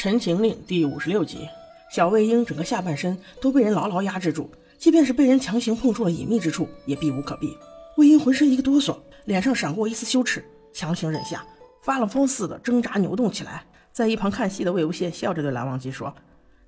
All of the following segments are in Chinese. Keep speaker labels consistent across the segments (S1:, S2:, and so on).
S1: 《陈情令》第五十六集，小魏婴整个下半身都被人牢牢压制住，即便是被人强行碰触了隐秘之处，也避无可避。魏婴浑身一个哆嗦，脸上闪过一丝羞耻，强行忍下，发了疯似的挣扎扭动起来。在一旁看戏的魏无羡笑着对蓝忘机说：“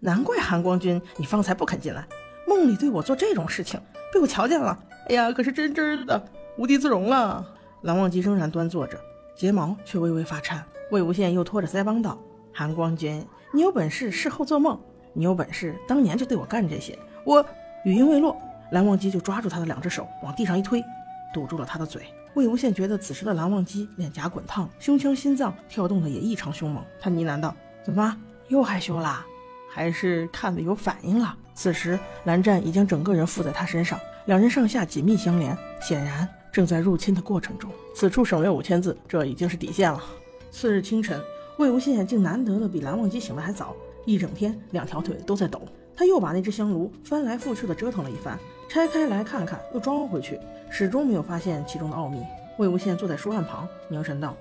S1: 难怪韩光君，你方才不肯进来，梦里对我做这种事情，被我瞧见了。哎呀，可是真真的无地自容了。”蓝忘机仍然端坐着，睫毛却微微发颤。魏无羡又拖着腮帮道。韩光君，你有本事事后做梦，你有本事当年就对我干这些。我语音未落，蓝忘机就抓住他的两只手往地上一推，堵住了他的嘴。魏无羡觉得此时的蓝忘机脸颊滚烫，胸腔心脏跳动的也异常凶猛。他呢喃道：“怎么又害羞啦？还是看的有反应了？”此时蓝湛已将整个人附在他身上，两人上下紧密相连，显然正在入侵的过程中。此处省略五千字，这已经是底线了。次日清晨。魏无羡竟难得的比蓝忘机醒得还早，一整天两条腿都在抖。他又把那只香炉翻来覆去的折腾了一番，拆开来看看，又装回去，始终没有发现其中的奥秘。魏无羡坐在书案旁，凝神道：“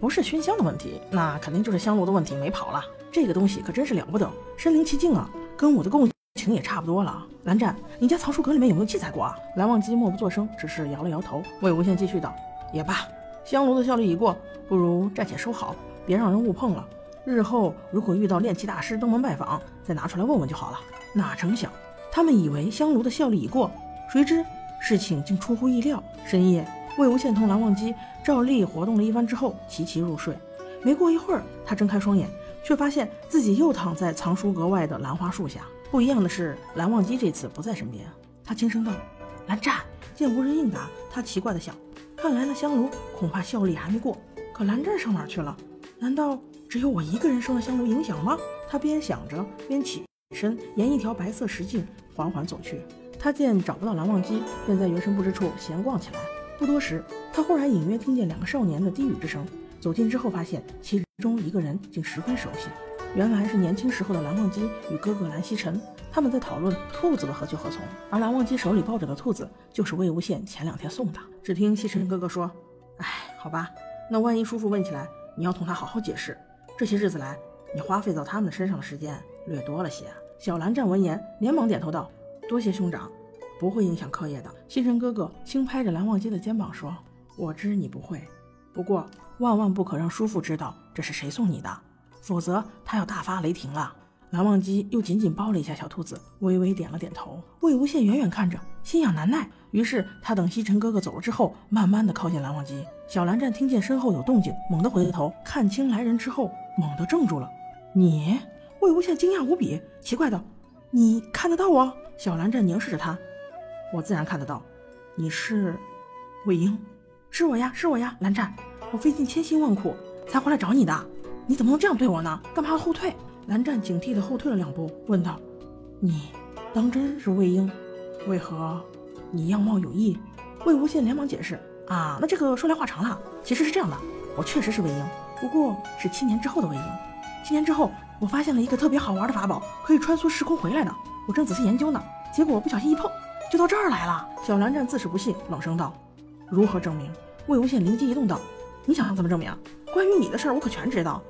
S1: 不是熏香的问题，那肯定就是香炉的问题没跑了。这个东西可真是了不得，身临其境啊，跟我的共情也差不多了。蓝湛，你家藏书阁里面有没有记载过啊？”蓝忘机默不作声，只是摇了摇头。魏无羡继续道：“也罢，香炉的效力已过，不如暂且收好。”别让人误碰了。日后如果遇到炼气大师登门拜访，再拿出来问问就好了。哪成想，他们以为香炉的效力已过，谁知事情竟出乎意料。深夜，魏无羡同蓝忘机照例活动了一番之后，齐齐入睡。没过一会儿，他睁开双眼，却发现自己又躺在藏书阁外的兰花树下。不一样的是，蓝忘机这次不在身边。他轻声道：“蓝湛。”见无人应答，他奇怪的想：看来那香炉恐怕效力还没过。可蓝湛上哪去了？难道只有我一个人受了香炉影响吗？他边想着，边起身，沿一条白色石径缓缓走去。他见找不到蓝忘机，便在云深不知处闲逛起来。不多时，他忽然隐约听见两个少年的低语之声。走近之后，发现其中一个人竟十分熟悉，原来是年轻时候的蓝忘机与哥哥蓝曦臣。他们在讨论兔子的何去何从，而蓝忘机手里抱着的兔子，就是魏无羡前两天送的。只听曦臣哥哥说：“哎，好吧，那万一叔父问起来……”你要同他好好解释，这些日子来，你花费到他们身上的时间略多了些。小蓝湛闻言，连忙点头道：“多谢兄长，不会影响课业的。”星辰哥哥轻拍着蓝忘机的肩膀说：“我知你不会，不过万万不可让叔父知道这是谁送你的，否则他要大发雷霆了。”蓝忘机又紧紧抱了一下小兔子，微微点了点头。魏无羡远远看着，心痒难耐，于是他等西尘哥哥走了之后，慢慢的靠近蓝忘机。小蓝湛听见身后有动静，猛地回头看清来人之后，猛地怔住了。你？魏无羡惊讶无比，奇怪道：“你看得到我？”小蓝湛凝视着他：“我自然看得到，你是魏婴，是我呀，是我呀，蓝湛，我费尽千辛万苦才回来找你的，你怎么能这样对我呢？干嘛要后退？”蓝湛警惕地后退了两步，问道：“你当真是魏婴？为何你样貌有异？”魏无羡连忙解释：“啊，那这个说来话长了。其实是这样的，我确实是魏婴，不过是七年之后的魏婴。七年之后，我发现了一个特别好玩的法宝，可以穿梭时空回来的。我正仔细研究呢，结果不小心一碰，就到这儿来了。”小蓝湛自是不信，冷声道：“如何证明？”魏无羡灵机一动道：“你想要怎么证明？关于你的事儿，我可全知道。”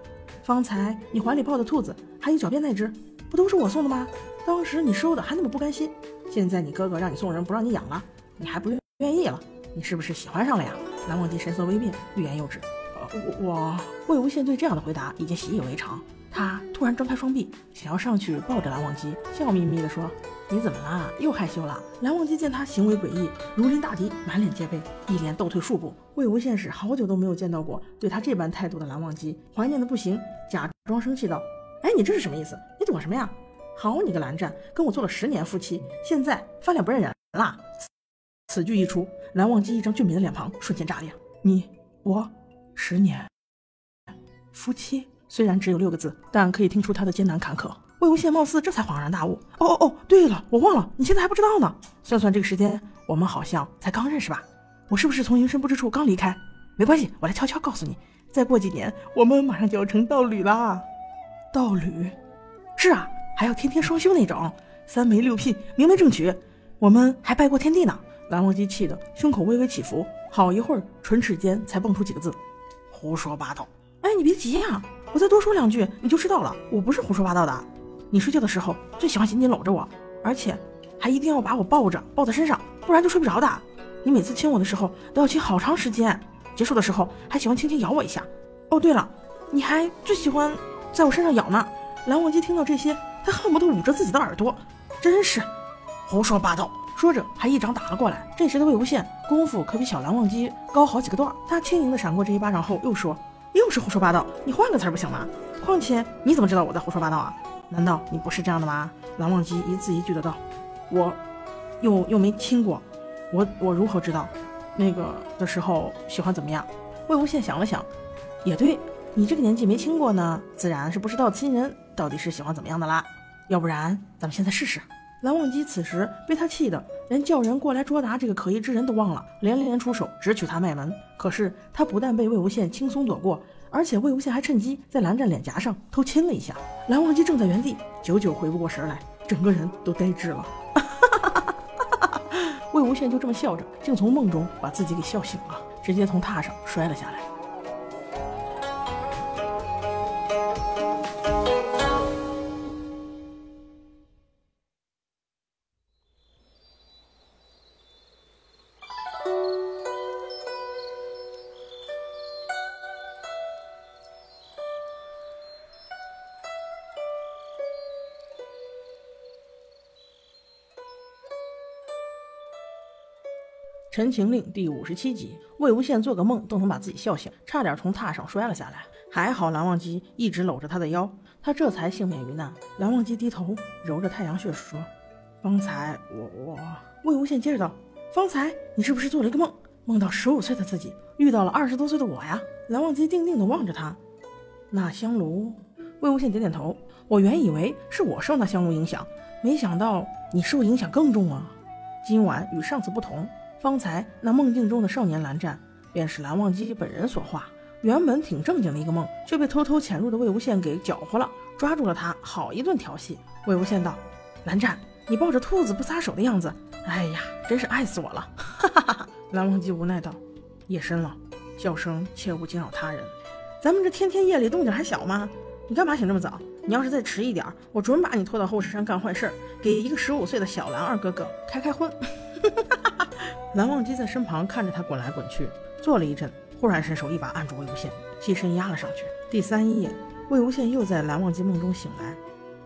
S1: 方才你怀里抱的兔子，还有脚边那只，不都是我送的吗？当时你收的还那么不甘心，现在你哥哥让你送人，不让你养了，你还不愿愿意了？你是不是喜欢上了呀？蓝忘机神色微变，欲言又止。呃，我我魏无羡对这样的回答已经习以为常。他突然张开双臂，想要上去抱着蓝忘机，笑眯眯地说：“你怎么啦？又害羞了？”蓝忘机见他行为诡异，如临大敌，满脸戒备，一连倒退数步。魏无羡是好久都没有见到过对他这般态度的蓝忘机，怀念的不行，假装生气道：“哎，你这是什么意思？你躲什么呀？好你个蓝湛，跟我做了十年夫妻，现在翻脸不认人啦！”此句一出，蓝忘机一张俊美的脸庞瞬间炸裂。你我十年夫妻。虽然只有六个字，但可以听出他的艰难坎坷。魏无羡貌似这才恍然大悟：“哦哦哦，对了，我忘了，你现在还不知道呢。算算这个时间，我们好像才刚认识吧？我是不是从云深不知处刚离开？没关系，我来悄悄告诉你，再过几年，我们马上就要成道侣啦。道侣？是啊，还要天天双修那种，三媒六聘，明媒正娶，我们还拜过天地呢。”蓝忘机气得胸口微微起伏，好一会儿，唇齿间才蹦出几个字：“胡说八道。”哎，你别急呀。我再多说两句，你就知道了。我不是胡说八道的。你睡觉的时候最喜欢紧紧搂着我，而且还一定要把我抱着，抱在身上，不然就睡不着的。你每次亲我的时候都要亲好长时间，结束的时候还喜欢轻轻咬我一下。哦，对了，你还最喜欢在我身上咬呢。蓝忘机听到这些，他恨不得捂着自己的耳朵，真是胡说八道。说着，还一掌打了过来。这时的魏无羡功夫可比小蓝忘机高好几个段儿。他轻盈的闪过这一巴掌后，又说：“又是胡说八道，你换个词儿不行吗？况且你怎么知道我在胡说八道啊？难道你不是这样的吗？”蓝忘机一字一句的道：“我又又没亲过，我我如何知道那个的时候喜欢怎么样？”魏无羡想了想，也对你这个年纪没亲过呢，自然是不知道亲人到底是喜欢怎么样的啦。要不然咱们现在试试。蓝忘机此时被他气得连叫人过来捉拿这个可疑之人都忘了，连连出手直取他脉门。可是他不但被魏无羡轻松躲过，而且魏无羡还趁机在蓝湛脸颊上偷亲了一下。蓝忘机正在原地，久久回不过神来，整个人都呆滞了。魏无羡就这么笑着，竟从梦中把自己给笑醒了，直接从榻上摔了下来。《陈情令》第五十七集，魏无羡做个梦都能把自己笑醒，差点从榻上摔了下来。还好蓝忘机一直搂着他的腰，他这才幸免于难。蓝忘机低头揉着太阳穴说：“方才我我……”魏无羡接着道：“方才你是不是做了一个梦？梦到十五岁的自己遇到了二十多岁的我呀？”蓝忘机定定地望着他。那香炉，魏无羡点点头。我原以为是我受那香炉影响，没想到你受影响更重啊。今晚与上次不同。方才那梦境中的少年蓝湛，便是蓝忘机本人所化。原本挺正经的一个梦，却被偷偷潜入的魏无羡给搅和了，抓住了他，好一顿调戏。魏无羡道：“蓝湛，你抱着兔子不撒手的样子，哎呀，真是爱死我了！”哈哈哈！蓝忘机无奈道：“夜深了，叫声切勿惊扰他人。咱们这天天夜里动静还小吗？你干嘛醒这么早？你要是再迟一点，我准把你拖到后石山干坏事，给一个十五岁的小蓝二哥哥开开荤。”哈哈哈蓝忘机在身旁看着他滚来滚去，坐了一阵，忽然伸手一把按住魏无羡，起身压了上去。第三夜，魏无羡又在蓝忘机梦中醒来，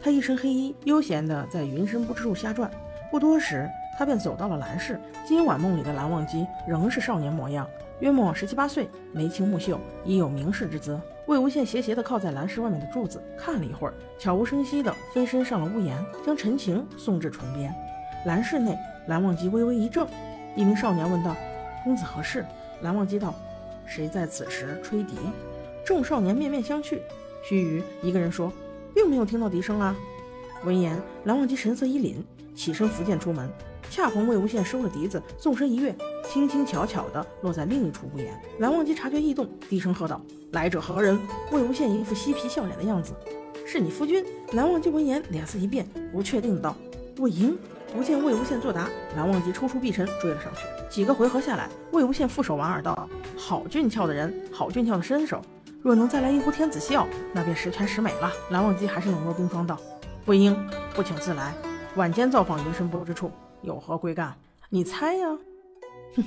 S1: 他一身黑衣，悠闲地在云深不知处瞎转。不多时，他便走到了蓝氏。今晚梦里的蓝忘机仍是少年模样，约莫十七八岁，眉清目秀，已有名士之姿。魏无羡斜斜地靠在蓝氏外面的柱子，看了一会儿，悄无声息地飞身上了屋檐，将陈情送至唇边。蓝室内，蓝忘机微微一怔。一名少年问道：“公子何事？”蓝忘机道：“谁在此时吹笛？”众少年面面相觑。须臾，一个人说：“并没有听到笛声啊。”闻言，蓝忘机神色一凛，起身拂剑出门。恰逢魏无羡收了笛子，纵身一跃，轻轻巧巧地落在另一处屋檐。蓝忘机察觉异动，低声喝道：“来者何人？”魏无羡一副嬉皮笑脸的样子：“是你夫君。”蓝忘机闻言，脸色一变，不确定道：“魏婴。”不见魏无羡作答，蓝忘机抽出臂辰追了上去。几个回合下来，魏无羡负手莞尔道：“好俊俏的人，好俊俏的身手，若能再来一壶天子笑，那便十全十美了。”蓝忘机还是冷若冰霜道：“魏婴，不请自来。晚间造访云深不知处，有何贵干？你猜呀？”哼，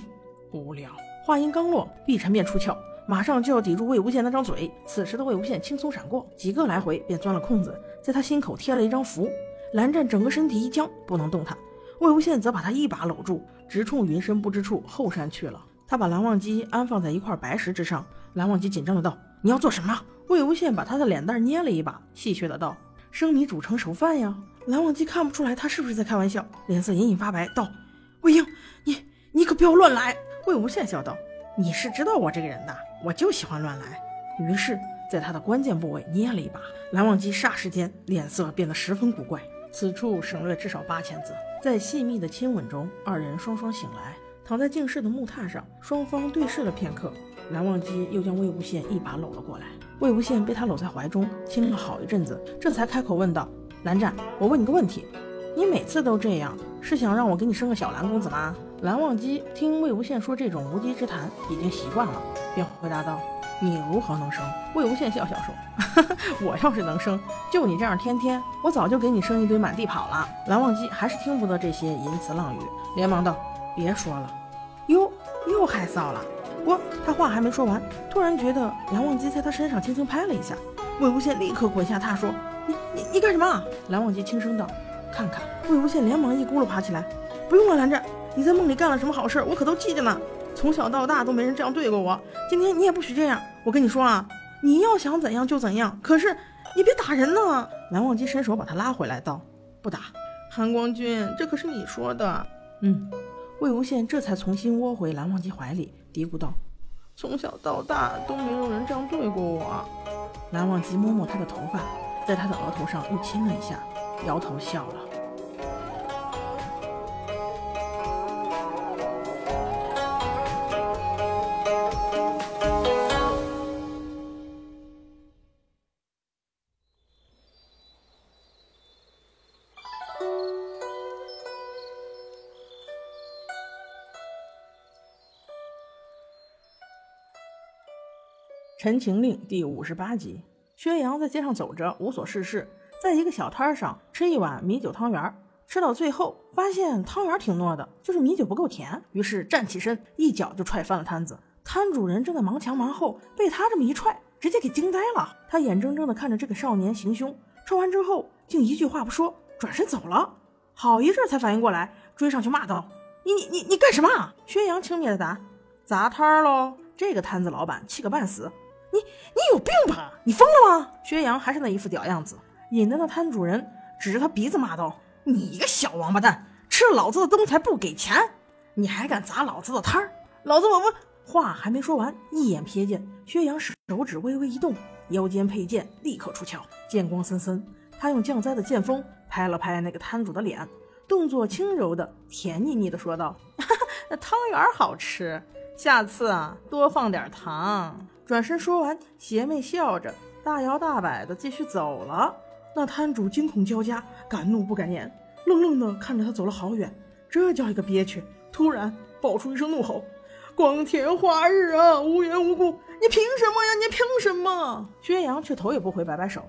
S1: 无聊。话音刚落，碧晨便出鞘，马上就要抵住魏无羡那张嘴。此时的魏无羡轻松闪过，几个来回便钻了空子，在他心口贴了一张符。蓝湛整个身体一僵，不能动弹。魏无羡则把他一把搂住，直冲云深不知处后山去了。他把蓝忘机安放在一块白石之上。蓝忘机紧张的道：“你要做什么？”魏无羡把他的脸蛋捏了一把，戏谑的道：“生米煮成熟饭呀。”蓝忘机看不出来他是不是在开玩笑，脸色隐隐发白，道：“魏婴，你你可不要乱来。”魏无羡笑道：“你是知道我这个人的，我就喜欢乱来。”于是，在他的关键部位捏了一把。蓝忘机霎时间脸色变得十分古怪。此处省略至少八千字。在细密的亲吻中，二人双双醒来，躺在静室的木榻上，双方对视了片刻。蓝忘机又将魏无羡一把搂了过来，魏无羡被他搂在怀中，亲了好一阵子，这才开口问道：“蓝湛，我问你个问题，你每次都这样，是想让我给你生个小蓝公子吗？”蓝忘机听魏无羡说这种无稽之谈，已经习惯了，便回答道：“你如何能生？魏无羡笑笑说：“ 我要是能生，就你这样天天，我早就给你生一堆满地跑了。”蓝忘机还是听不得这些淫词浪语，连忙道：“别说了。”哟，又害臊了。不过他话还没说完，突然觉得蓝忘机在他身上轻轻拍了一下，魏无羡立刻滚下榻说：“你你你干什么？”蓝忘机轻声道：“看看。”魏无羡连忙一咕噜爬起来：“不用了，蓝湛，你在梦里干了什么好事，我可都记着呢。从小到大都没人这样对过我，今天你也不许这样。我跟你说啊，你要想怎样就怎样，可是你别打人呢。”蓝忘机伸手把他拉回来，道：“不打。”韩光君，这可是你说的。嗯。魏无羡这才重新窝回蓝忘机怀里，嘀咕道：“从小到大都没有人这样对过我。”蓝忘机摸摸他的头发，在他的额头上又亲了一下，摇头笑了。《陈情令》第五十八集，薛洋在街上走着，无所事事，在一个小摊上吃一碗米酒汤圆。吃到最后，发现汤圆挺糯的，就是米酒不够甜，于是站起身，一脚就踹翻了摊子。摊主人正在忙前忙后，被他这么一踹，直接给惊呆了。他眼睁睁地看着这个少年行凶，踹完之后竟一句话不说，转身走了。好一阵才反应过来，追上去骂道：“你你你你干什么？”薛洋轻蔑地答：“砸摊喽。”这个摊子老板气个半死。你你有病吧？你疯了吗？薛洋还是那一副屌样子，引得那摊主人指着他鼻子骂道：“你个小王八蛋，吃了老子的东西还不给钱，你还敢砸老子的摊儿？老子我不……”话还没说完，一眼瞥见薛洋手指微微一动，腰间佩剑立刻出鞘，剑光森森。他用降灾的剑锋拍了拍那个摊主的脸，动作轻柔的、甜腻腻的说道：“哈哈，那汤圆好吃，下次啊多放点糖。”转身说完，邪魅笑着，大摇大摆的继续走了。那摊主惊恐交加，敢怒不敢言，愣愣的看着他走了好远，这叫一个憋屈。突然爆出一声怒吼：“光天化日啊，无缘无故，你凭什么呀？你凭什么？”薛洋却头也不回，摆摆手：“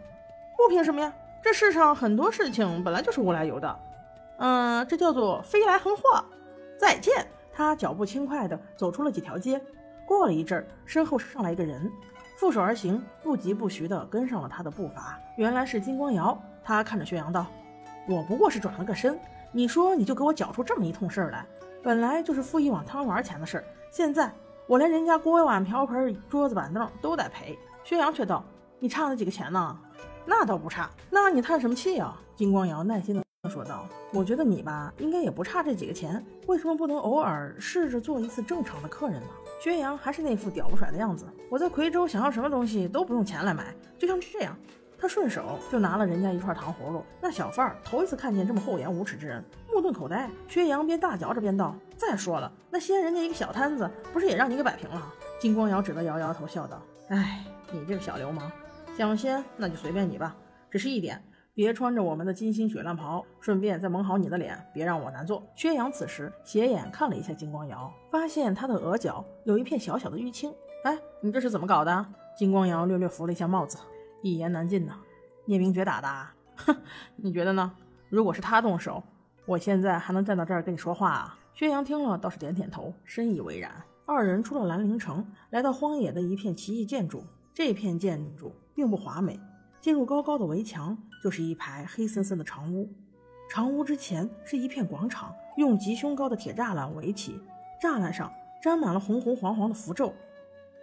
S1: 不凭什么呀？这世上很多事情本来就是无来由的。嗯，这叫做飞来横祸。再见。”他脚步轻快的走出了几条街。过了一阵儿，身后上来一个人，负手而行，不疾不徐地跟上了他的步伐。原来是金光瑶。他看着薛洋道：“我不过是转了个身，你说你就给我搅出这么一通事儿来。本来就是付一碗汤圆钱的事儿，现在我连人家锅碗瓢盆、桌子板凳都得赔。”薛洋却道：“你差那几个钱呢？那倒不差。那你叹什么气啊？”金光瑶耐心地说道：“我觉得你吧，应该也不差这几个钱，为什么不能偶尔试着做一次正常的客人呢？”薛洋还是那副屌不甩的样子。我在夔州想要什么东西都不用钱来买，就像是这样，他顺手就拿了人家一串糖葫芦。那小贩儿头一次看见这么厚颜无耻之人，目瞪口呆。薛洋边大嚼着边道：“再说了，那掀人家一个小摊子，不是也让你给摆平了？”金光瑶只得摇摇头，笑道：“哎，你这个小流氓，想掀那就随便你吧。只是一点。”别穿着我们的金星雪乱袍，顺便再蒙好你的脸，别让我难做。薛洋此时斜眼看了一下金光瑶，发现她的额角有一片小小的淤青。哎，你这是怎么搞的？金光瑶略略扶了一下帽子，一言难尽呢。聂明觉打的，哼，你觉得呢？如果是他动手，我现在还能站到这儿跟你说话啊？薛洋听了倒是点点头，深以为然。二人出了兰陵城，来到荒野的一片奇异建筑。这片建筑并不华美。进入高高的围墙，就是一排黑森森的长屋。长屋之前是一片广场，用极胸高的铁栅栏围起，栅栏上沾满了红红黄黄的符咒。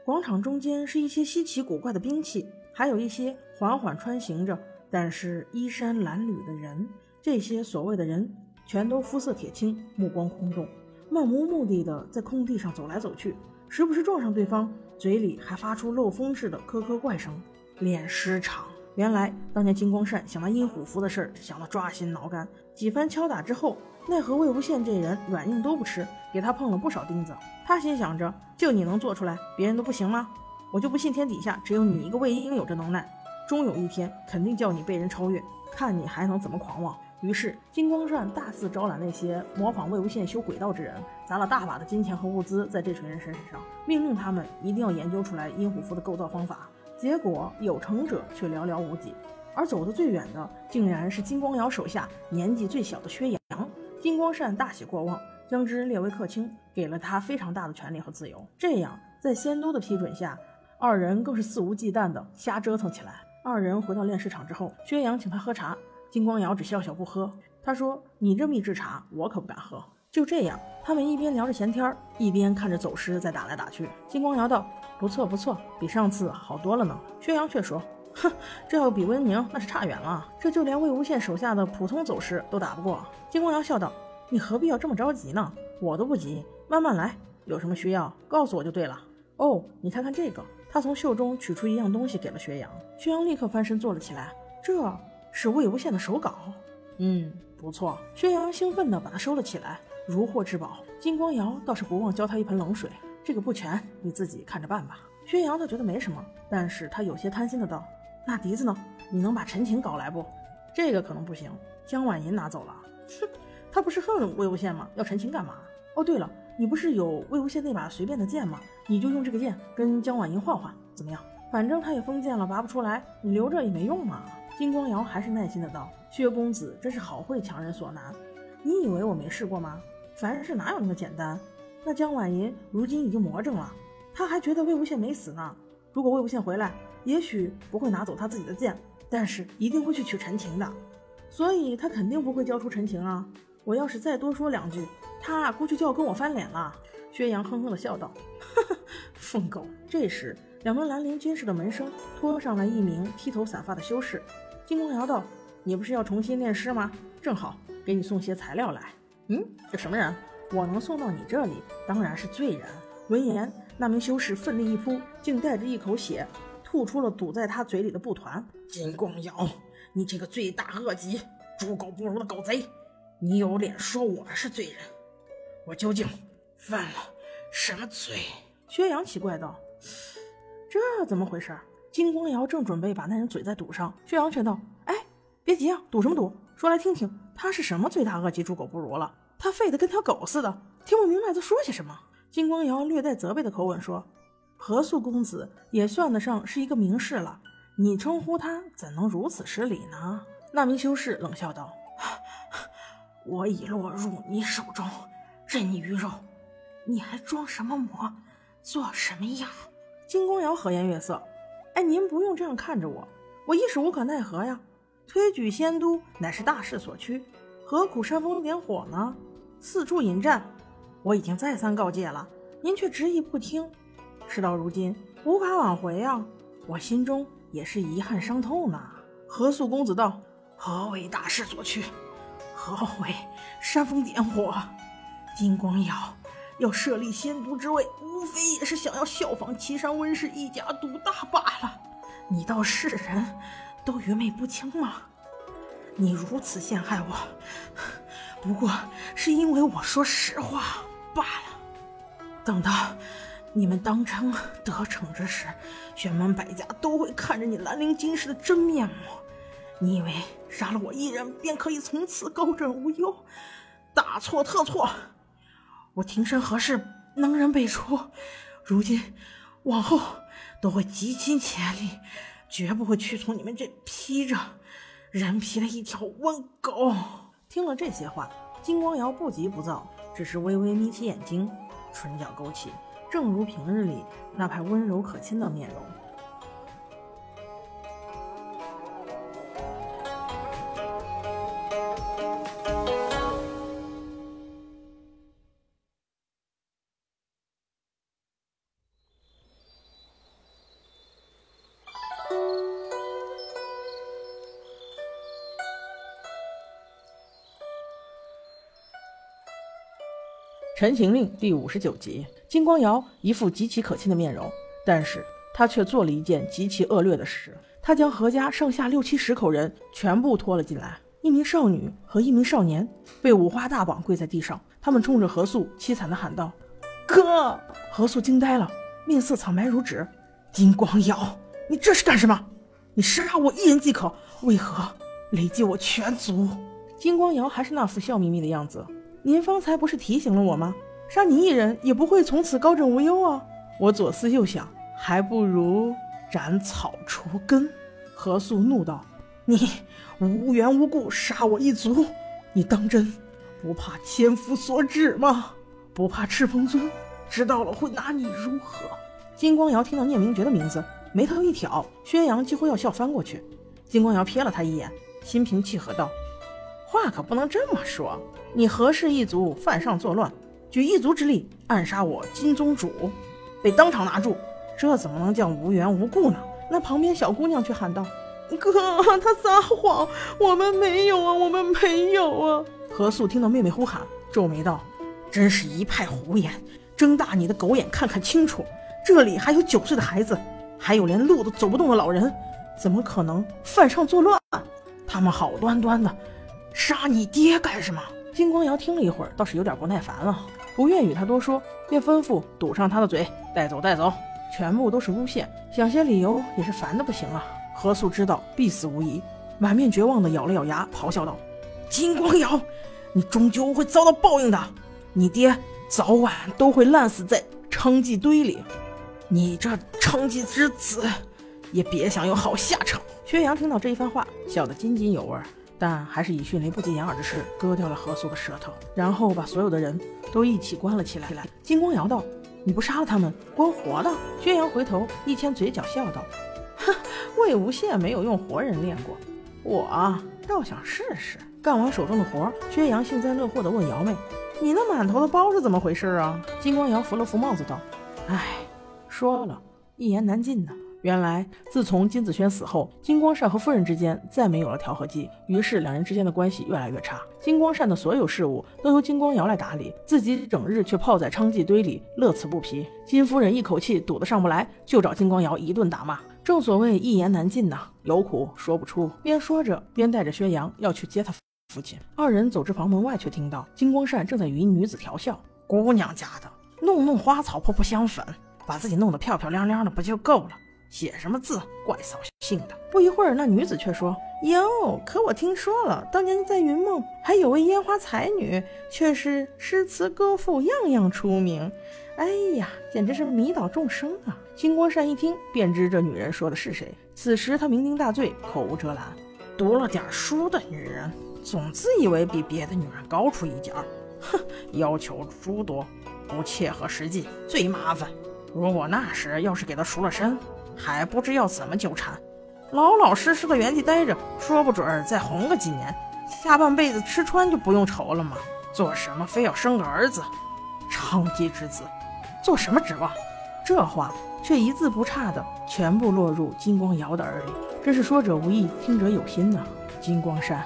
S1: 广场中间是一些稀奇古怪的兵器，还有一些缓缓穿行着，但是衣衫褴褛的人。这些所谓的人，全都肤色铁青，目光空洞，漫无目的的在空地上走来走去，时不时撞上对方，嘴里还发出漏风似的咳咳怪声，脸尸长。原来当年金光善想拿阴虎符的事儿，想得抓心挠肝。几番敲打之后，奈何魏无羡这人软硬都不吃，给他碰了不少钉子。他心想着，就你能做出来，别人都不行吗？我就不信天底下只有你一个魏婴有这能耐，终有一天肯定叫你被人超越，看你还能怎么狂妄。于是金光善大肆招揽那些模仿魏无羡修鬼道之人，砸了大把的金钱和物资在这群人身上，命令他们一定要研究出来阴虎符的构造方法。结果有成者却寥寥无几，而走得最远的竟然是金光瑶手下年纪最小的薛洋。金光善大喜过望，将之列为客卿，给了他非常大的权利和自由。这样，在仙都的批准下，二人更是肆无忌惮的瞎折腾起来。二人回到炼尸场之后，薛洋请他喝茶，金光瑶只笑笑不喝。他说：“你这秘制茶，我可不敢喝。”就这样，他们一边聊着闲天，一边看着走尸在打来打去。金光瑶道：“不错不错，比上次好多了呢。”薛洋却说：“哼，这要比温宁那是差远了，这就连魏无羡手下的普通走尸都打不过。”金光瑶笑道：“你何必要这么着急呢？我都不急，慢慢来。有什么需要，告诉我就对了。”哦，你看看这个。他从袖中取出一样东西给了薛洋，薛洋立刻翻身坐了起来。这是魏无羡的手稿。嗯，不错。薛洋兴奋地把它收了起来，如获至宝。金光瑶倒是不忘浇他一盆冷水。这个不全，你自己看着办吧。薛洋倒觉得没什么，但是他有些贪心的道：“那笛子呢？你能把陈情搞来不？这个可能不行。江婉银拿走了。哼，他不是恨魏无羡吗？要陈情干嘛？哦，对了。”你不是有魏无羡那把随便的剑吗？你就用这个剑跟江婉莹换换，怎么样？反正他也封剑了，拔不出来，你留着也没用嘛。金光瑶还是耐心的道：“薛公子真是好会强人所难，你以为我没试过吗？凡事哪有那么简单？那江婉莹如今已经魔怔了，他还觉得魏无羡没死呢。如果魏无羡回来，也许不会拿走他自己的剑，但是一定会去取陈情的，所以他肯定不会交出陈情啊。我要是再多说两句。”他估计就要跟我翻脸了。薛洋哼哼的笑道：“哈哈，疯狗。”这时，两名兰陵军士的门生拖上来一名披头散发的修士。金光瑶道：“你不是要重新炼尸吗？正好给你送些材料来。”嗯，这什么人？我能送到你这里，当然是罪人。闻言，那名修士奋力一扑，竟带着一口血吐出了堵在他嘴里的布团。金光瑶，你这个罪大恶极、猪狗不如的狗贼，你有脸说我是罪人？我究竟犯了什么罪？薛洋奇怪道：“这怎么回事？”金光瑶正准备把那人嘴再堵上，薛洋却道：“哎，别急啊，堵什么堵？说来听听，他是什么罪大恶极、猪狗不如了？他废得跟条狗似的，听不明白在说些什么。”金光瑶略带责备的口吻说：“何素公子也算得上是一个名士了，你称呼他怎能如此失礼呢？”那名修士冷笑道：“ 我已落入你手中。”任你鱼肉，你还装什么模，做什么样？金光瑶和颜悦色，哎，您不用这样看着我，我一时无可奈何呀。推举仙都乃是大势所趋，何苦煽风点火呢？四处引战，我已经再三告诫了，您却执意不听。事到如今，无法挽回啊，我心中也是遗憾伤透呢。何素公子道：“何为大势所趋？何为煽风点火？”金光瑶要设立仙都之位，无非也是想要效仿岐山温氏一家独大罢了。你道世人都愚昧不清吗？你如此陷害我，不过是因为我说实话罢了。等到你们当真得逞之时，玄门百家都会看着你兰陵金氏的真面目。你以为杀了我一人便可以从此高枕无忧？大错特错！我庭身何事，能人辈出。如今往后都会极尽全力，绝不会屈从你们这披着人皮的一条温狗。听了这些话，金光瑶不急不躁，只是微微眯起眼睛，唇角勾起，正如平日里那派温柔可亲的面容。《陈情令》第五十九集，金光瑶一副极其可亲的面容，但是她却做了一件极其恶劣的事。她将何家上下六七十口人全部拖了进来，一名少女和一名少年被五花大绑跪在地上，他们冲着何素凄惨地喊道：“哥！”何素惊呆了，面色苍白如纸。金光瑶，你这是干什么？你杀我一人即可，为何累计我全族？金光瑶还是那副笑眯眯的样子。您方才不是提醒了我吗？杀你一人也不会从此高枕无忧啊！我左思右想，还不如斩草除根。何素怒道：“你无缘无故杀我一族，你当真不怕千夫所指吗？不怕赤峰尊知道了会拿你如何？”金光瑶听到聂明珏的名字，眉头一挑，薛洋几乎要笑翻过去。金光瑶瞥了他一眼，心平气和道：“话可不能这么说。你何氏一族犯上作乱，举一族之力暗杀我金宗主，被当场拿住，这怎么能叫无缘无故呢？”那旁边小姑娘却喊道：“哥，他撒谎，我们没有啊，我们没有啊！”何素听到妹妹呼喊，皱眉道：“真是一派胡言！睁大你的狗眼看看清楚，这里还有九岁的孩子，还有连路都走不动的老人。”怎么可能犯上作乱？他们好端端的杀你爹干什么？金光瑶听了一会儿，倒是有点不耐烦了，不愿与他多说，便吩咐堵上他的嘴，带走带走。全部都是诬陷，想些理由也是烦的不行了。何素知道必死无疑，满面绝望的咬了咬牙，咆哮道：“金光瑶，你终究会遭到报应的，你爹早晚都会烂死在娼妓堆里，你这娼妓之子！”也别想有好下场。薛洋听到这一番话，笑得津津有味，但还是以迅雷不及掩耳之势割掉了何素的舌头，然后把所有的人都一起关了起来。金光瑶道：“你不杀了他们，关活的？”薛洋回头一牵嘴角笑道：“ 哼，魏无羡没有用活人练过，我倒想试试。”干完手中的活，薛洋幸灾乐祸地问瑶妹：“你那满头的包是怎么回事啊？”金光瑶扶了扶帽子道：“哎，说了一言难尽呢。”原来，自从金子轩死后，金光善和夫人之间再没有了调和剂，于是两人之间的关系越来越差。金光善的所有事务都由金光瑶来打理，自己整日却泡在娼妓堆里，乐此不疲。金夫人一口气堵得上不来，就找金光瑶一顿打骂。正所谓一言难尽呐，有苦说不出。边说着，边带着薛洋要去接他父亲。二人走至房门外，却听到金光善正在与一女子调笑：“姑娘家的，弄弄花草，泼泼香粉，把自己弄得漂漂亮亮的，不就够了？”写什么字，怪扫兴的。不一会儿，那女子却说：“哟，可我听说了，当年在云梦还有位烟花才女，却是诗词歌赋样样出名。哎呀，简直是迷倒众生啊！”金光善一听，便知这女人说的是谁。此时他酩酊大醉，口无遮拦。读了点书的女人，总自以为比别的女人高出一截儿，哼，要求诸多，不切合实际，最麻烦。如果那时要是给他赎了身，还不知要怎么纠缠，老老实实的原地待着，说不准儿再红个几年，下半辈子吃穿就不用愁了吗？做什么非要生个儿子？娼妓之子，做什么指望？这话却一字不差的全部落入金光瑶的耳里，真是说者无意，听者有心呐。金光山，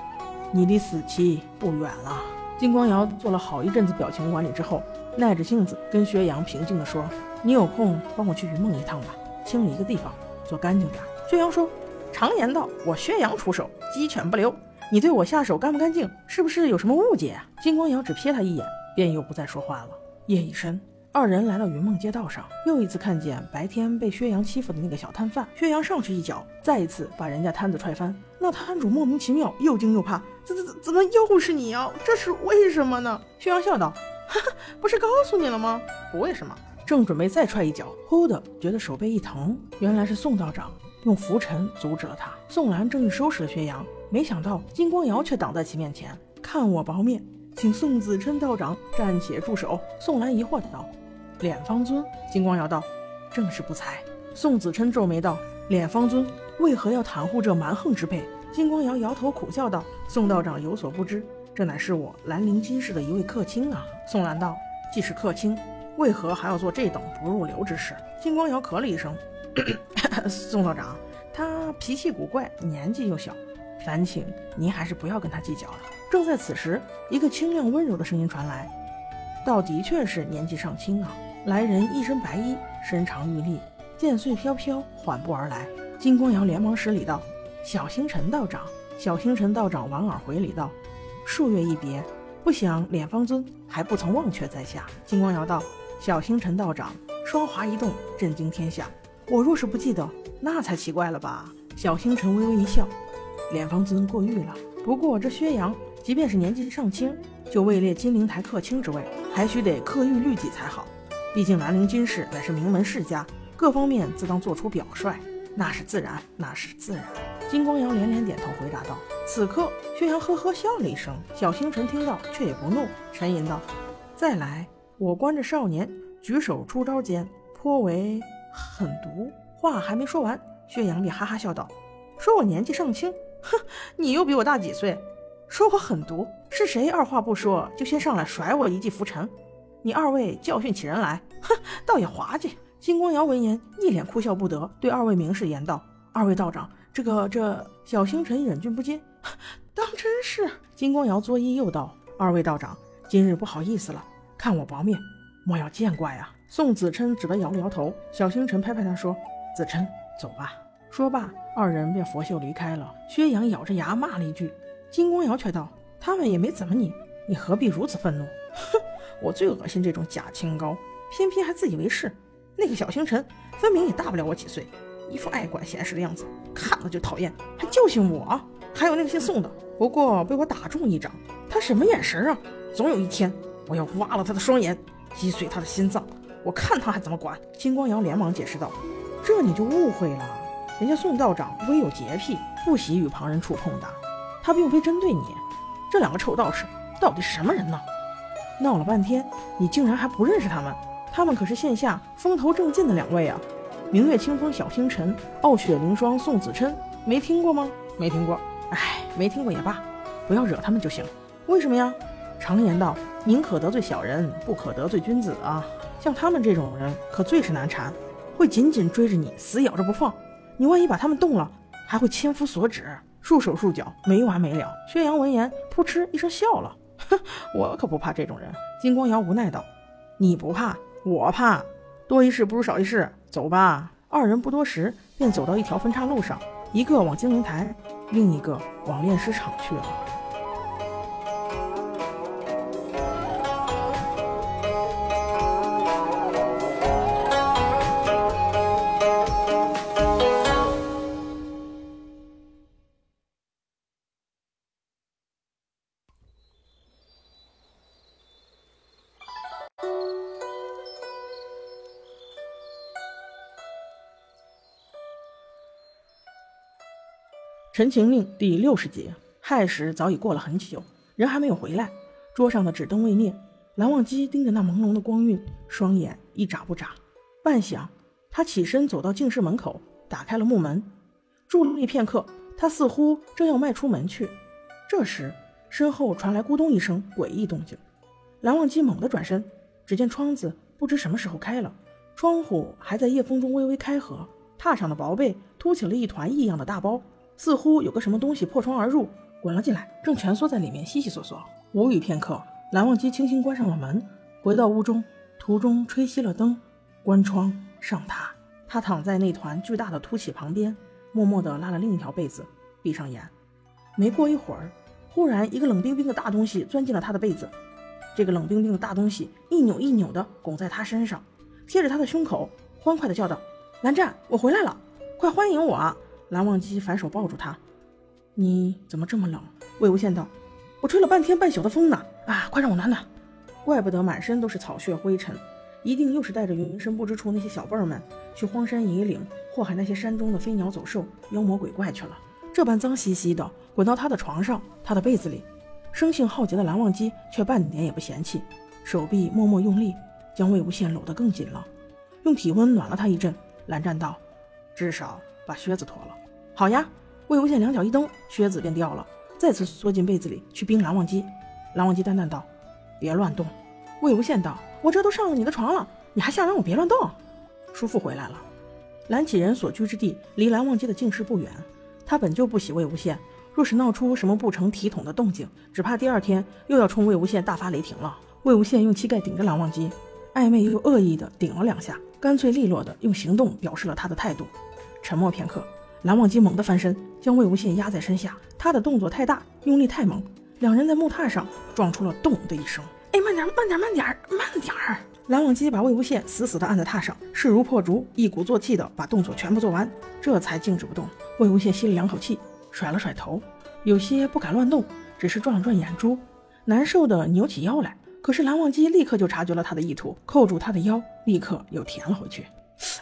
S1: 你离死期不远了。金光瑶做了好一阵子表情管理之后，耐着性子跟薛洋平静地说：“你有空帮我去云梦一趟吧。”清理一个地方，做干净点。薛洋说：“常言道，我薛洋出手，鸡犬不留。你对我下手干不干净？是不是有什么误解？”金光瑶只瞥他一眼，便又不再说话了。夜已深，二人来到云梦街道上，又一次看见白天被薛洋欺负的那个小摊贩。薛洋上去一脚，再一次把人家摊子踹翻。那摊主莫名其妙，又惊又怕：“怎怎怎怎么又是你啊？这是为什么呢？”薛洋笑道：“哈哈，不是告诉你了吗？不为什么。”正准备再踹一脚，忽的觉得手背一疼，原来是宋道长用拂尘阻止了他。宋兰正欲收拾了薛洋，没想到金光瑶却挡在其面前，看我薄面，请宋子琛道长暂且住手。宋兰疑惑的道：“敛方尊。”金光瑶道：“正是不才。”宋子琛皱眉道：“敛方尊为何要袒护这蛮横之辈？”金光瑶摇头苦笑道：“宋道长有所不知，这乃是我兰陵金氏的一位客卿啊。”宋兰道：“既是客卿。”为何还要做这等不入流之事？金光瑶咳了一声，宋道长，他脾气古怪，年纪又小，烦请您还是不要跟他计较了。正在此时，一个清亮温柔的声音传来，倒的确是年纪尚轻啊。来人一身白衣，身长玉立，剑穗飘飘，缓步而来。金光瑶连忙施礼道：“小星辰道长。”小星辰道长莞尔回礼道：“数月一别，不想敛方尊还不曾忘却在下。”金光瑶道。小星辰道长双华一动，震惊天下。我若是不记得，那才奇怪了吧？小星辰微微一笑，脸方尊过誉了。不过这薛洋即便是年纪尚轻，就位列金陵台客卿之位，还需得克玉律己才好。毕竟兰陵金氏乃是名门世家，各方面自当做出表率，那是自然，那是自然。金光瑶连连点头回答道。此刻，薛洋呵呵笑了一声。小星辰听到，却也不怒，沉吟道：“再来，我观着少年举手出招间，颇为狠毒。”话还没说完，薛洋便哈哈笑道：“说我年纪尚轻，哼，你又比我大几岁？说我狠毒，是谁二话不说就先上来甩我一记拂尘？”你二位教训起人来，哼，倒也滑稽。金光瑶闻言，一脸哭笑不得，对二位名士言道：“二位道长，这个这……”小星辰忍俊不禁，当真是。金光瑶作揖又道：“二位道长，今日不好意思了，看我薄面，莫要见怪啊。”宋子琛只得摇了摇头。小星辰拍拍他说：“子琛，走吧。”说罢，二人便拂袖离开了。薛洋咬着牙骂了一句，金光瑶却道：“他们也没怎么你，你何必如此愤怒？”哼。我最恶心这种假清高，偏偏还自以为是。那个小星辰分明也大不了我几岁，一副爱管闲事的样子，看了就讨厌，还教训我。还有那个姓宋的，不过被我打中一掌，他什么眼神啊？总有一天我要挖了他的双眼，击碎他的心脏，我看他还怎么管。金光瑶连忙解释道：“这你就误会了，人家宋道长微有洁癖，不喜与旁人触碰的，他并非针对你。这两个臭道士到底什么人呢？”闹了半天，你竟然还不认识他们？他们可是线下风头正劲的两位啊！明月清风小星辰，傲雪凌霜宋子琛，没听过吗？没听过。哎，没听过也罢，不要惹他们就行。为什么呀？常言道，宁可得罪小人，不可得罪君子啊！像他们这种人，可最是难缠，会紧紧追着你，死咬着不放。你万一把他们动了，还会千夫所指，束手束脚，没完没了。薛洋闻言，扑哧一声笑了。哼，我可不怕这种人。金光瑶无奈道：“你不怕，我怕。多一事不如少一事，走吧。”二人不多时，便走到一条分岔路上，一个往金陵台，另一个往炼尸场去了。《陈情令》第六十节，亥时早已过了很久，人还没有回来。桌上的纸灯未灭，蓝忘机盯着那朦胧的光晕，双眼一眨不眨。半晌，他起身走到净室门口，打开了木门，伫立片刻，他似乎正要迈出门去。这时，身后传来咕咚一声诡异动静。蓝忘机猛地转身，只见窗子不知什么时候开了，窗户还在夜风中微微开合，榻上的薄被凸起了一团异样的大包。似乎有个什么东西破窗而入，滚了进来，正蜷缩在里面，悉悉索索。无语片刻，蓝忘机轻轻关上了门，回到屋中，途中吹熄了灯，关窗上榻。他躺在那团巨大的凸起旁边，默默地拉了另一条被子，闭上眼。没过一会儿，忽然一个冷冰冰的大东西钻进了他的被子。这个冷冰冰的大东西一扭一扭地拱在他身上，贴着他的胸口，欢快地叫道：“蓝湛，我回来了，快欢迎我！”蓝忘机反手抱住他，你怎么这么冷？魏无羡道：“我吹了半天半宿的风呢，啊，快让我暖暖。”怪不得满身都是草屑灰尘，一定又是带着云深不知处那些小辈儿们去荒山野岭祸害那些山中的飞鸟走兽、妖魔鬼怪去了。这般脏兮兮的滚到他的床上、他的被子里，生性好洁的蓝忘机却半点也不嫌弃，手臂默默用力，将魏无羡搂得更紧了，用体温暖了他一阵。蓝湛道：“至少把靴子脱了。”好呀，魏无羡两脚一蹬，靴子便掉了，再次缩进被子里去冰蓝忘机。蓝忘机淡淡道：“别乱动。”魏无羡道：“我这都上了你的床了，你还想让我别乱动？”叔父回来了。蓝启人所居之地离蓝忘机的净室不远，他本就不喜魏无羡，若是闹出什么不成体统的动静，只怕第二天又要冲魏无羡大发雷霆了。魏无羡用膝盖顶着蓝忘机，暧昧又恶意的顶了两下，干脆利落的用行动表示了他的态度。沉默片刻。蓝忘机猛地翻身，将魏无羡压在身下。他的动作太大，用力太猛，两人在木榻上撞出了“咚”的一声。哎，慢点，慢点，慢点，慢点儿！蓝忘机把魏无羡死死地按在榻上，势如破竹，一鼓作气地把动作全部做完，这才静止不动。魏无羡吸了两口气，甩了甩头，有些不敢乱动，只是转了转眼珠，难受的扭起腰来。可是蓝忘机立刻就察觉了他的意图，扣住他的腰，立刻又填了回去。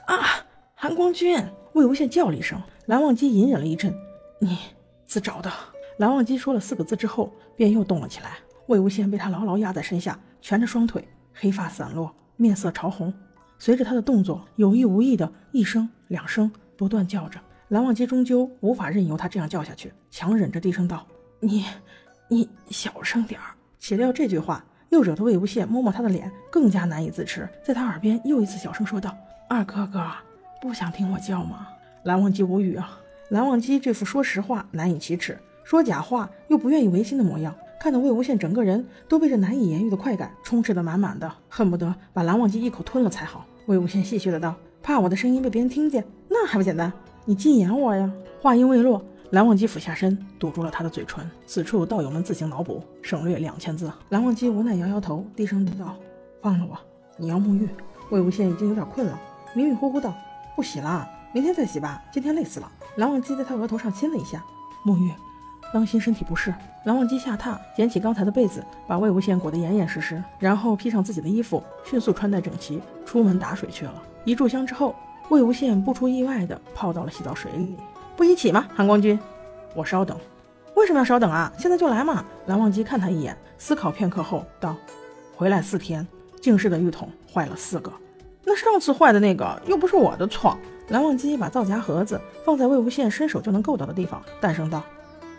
S1: 啊，韩光君！魏无羡叫了一声，蓝忘机隐忍了一阵：“你自找的。”蓝忘机说了四个字之后，便又动了起来。魏无羡被他牢牢压在身下，蜷着双腿，黑发散落，面色潮红。随着他的动作，有意无意的一声两声不断叫着。蓝忘机终究无法任由他这样叫下去，强忍着低声道：“你，你小声点儿。”岂料这句话又惹得魏无羡摸摸他的脸，更加难以自持，在他耳边又一次小声说道：“二哥哥，不想听我叫吗？”蓝忘机无语啊。蓝忘机这副说实话难以启齿，说假话又不愿意违心的模样。看到魏无羡整个人都被这难以言喻的快感充斥得满满的，恨不得把蓝忘机一口吞了才好。魏无羡戏谑的道：“怕我的声音被别人听见，那还不简单？你禁言我呀！”话音未落，蓝忘机俯下身堵住了他的嘴唇。此处道友们自行脑补，省略两千字。蓝忘机无奈摇摇头，低声道：“放了我，你要沐浴。”魏无羡已经有点困了，迷迷糊糊道：“不洗了，明天再洗吧，今天累死了。”蓝忘机在他额头上亲了一下，沐浴。当心身体不适，蓝忘机下榻，捡起刚才的被子，把魏无羡裹得严严实实，然后披上自己的衣服，迅速穿戴整齐，出门打水去了。一炷香之后，魏无羡不出意外的泡到了洗澡水里。不一起吗，韩光君？我稍等。为什么要稍等啊？现在就来嘛！蓝忘机看他一眼，思考片刻后道：“回来四天，净室的浴桶坏了四个。那上次坏的那个又不是我的错。”蓝忘机把皂荚盒子放在魏无羡伸手就能够到的地方，淡声道。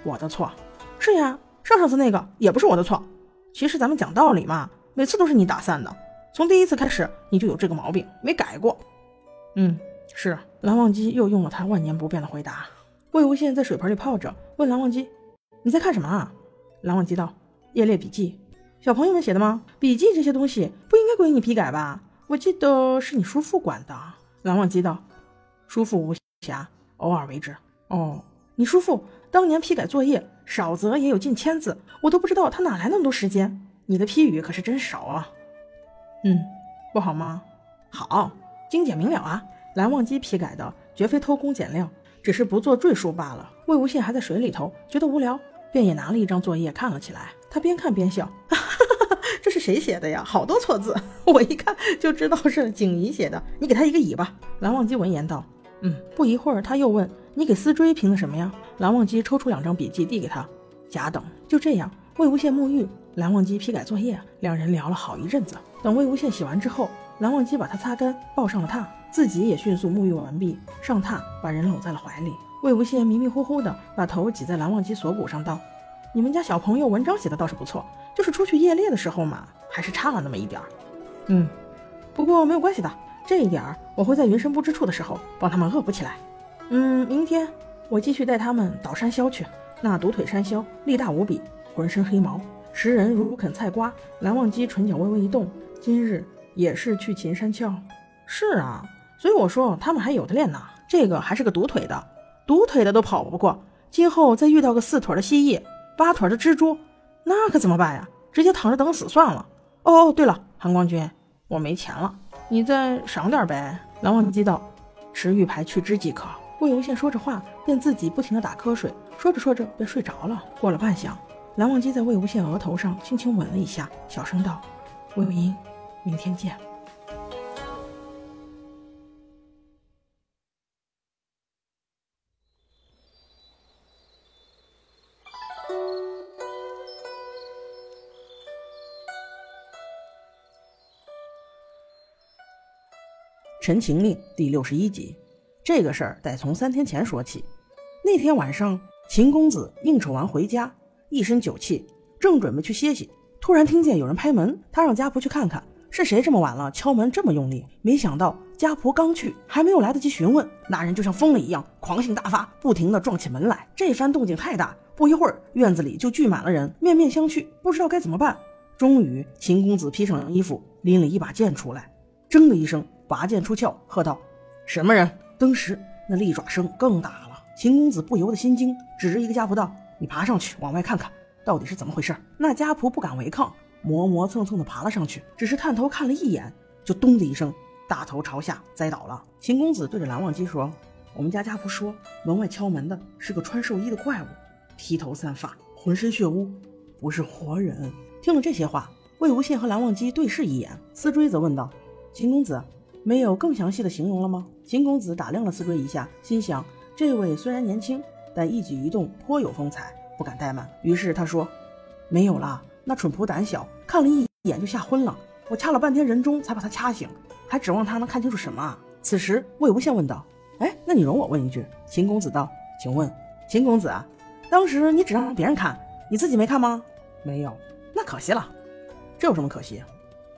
S1: 我的错，是呀，上上次那个也不是我的错。其实咱们讲道理嘛，每次都是你打散的，从第一次开始你就有这个毛病，没改过。嗯，是。蓝忘机又用了他万年不变的回答。魏无羡在水盆里泡着，问蓝忘机：“你在看什么啊？”蓝忘机道：“夜猎笔记，小朋友们写的吗？笔记这些东西不应该归你批改吧？我记得是你叔父管的。”蓝忘机道：“叔父无暇，偶尔为之。”哦，你叔父。当年批改作业，少则也有近千字，我都不知道他哪来那么多时间。你的批语可是真少啊。嗯，不好吗？好，精简明了啊。蓝忘机批改的绝非偷工减料，只是不做赘述罢了。魏无羡还在水里头，觉得无聊，便也拿了一张作业看了起来。他边看边笑，哈哈哈，这是谁写的呀？好多错字，我一看就知道是景怡写的。你给他一个乙吧。蓝忘机闻言道。嗯，不一会儿他又问。你给思追评的什么呀？蓝忘机抽出两张笔记递给他，甲等。就这样，魏无羡沐浴，蓝忘机批改作业，两人聊了好一阵子。等魏无羡洗完之后，蓝忘机把他擦干，抱上了榻，自己也迅速沐浴完毕，上榻把人搂在了怀里。魏无羡迷迷糊糊的把头挤在蓝忘机锁骨上，道：“你们家小朋友文章写的倒是不错，就是出去夜猎的时候嘛，还是差了那么一点儿。嗯，不过没有关系的，这一点儿我会在云深不知处的时候帮他们恶补起来。”嗯，明天我继续带他们倒山魈去。那独腿山魈力大无比，浑身黑毛，食人如啃菜瓜。蓝忘机唇角微微一动，今日也是去秦山鞘。是啊，所以我说他们还有的练呢。这个还是个独腿的，独腿的都跑不过，今后再遇到个四腿的蜥蜴、八腿的蜘蛛，那可怎么办呀？直接躺着等死算了。哦哦，对了，韩光君，我没钱了，你再赏点呗。蓝忘机道：持玉牌去之即可。魏无羡说着话，便自己不停地打瞌睡，说着说着便睡着了。过了半晌，蓝忘机在魏无羡额头上轻轻吻了一下，小声道：“魏无音，明天见。”《陈情令》第六十一集。这个事儿得从三天前说起。那天晚上，秦公子应酬完回家，一身酒气，正准备去歇息，突然听见有人拍门。他让家仆去看看是谁这么晚了敲门这么用力。没想到家仆刚去，还没有来得及询问，那人就像疯了一样，狂性大发，不停地撞起门来。这番动静太大，不一会儿院子里就聚满了人，面面相觑，不知道该怎么办。终于，秦公子披上衣服，拎了一把剑出来，铮的一声拔剑出鞘，喝道：“什么人？”当时那利爪声更大了，秦公子不由得心惊，指着一个家仆道：“你爬上去，往外看看，到底是怎么回事？”那家仆不敢违抗，磨磨蹭蹭地爬了上去，只是探头看了一眼，就咚的一声，大头朝下栽倒了。秦公子对着蓝忘机说：“我们家家仆说，门外敲门的是个穿寿衣的怪物，披头散发，浑身血污，不是活人。听了这些话，魏无羡和蓝忘机对视一眼，思追则问道：“秦公子，没有更详细的形容了吗？”秦公子打量了思追一下，心想：这位虽然年轻，但一举一动颇有风采，不敢怠慢。于是他说：“没有啦，那蠢仆胆小，看了一眼就吓昏了。我掐了半天人中才把他掐醒，还指望他能看清楚什么？”此时魏无羡问道：“哎，那你容我问一句。”秦公子道：“请问，秦公子啊，当时你只让别人看，你自己没看吗？”“没有。”“那可惜了。”“这有什么可惜？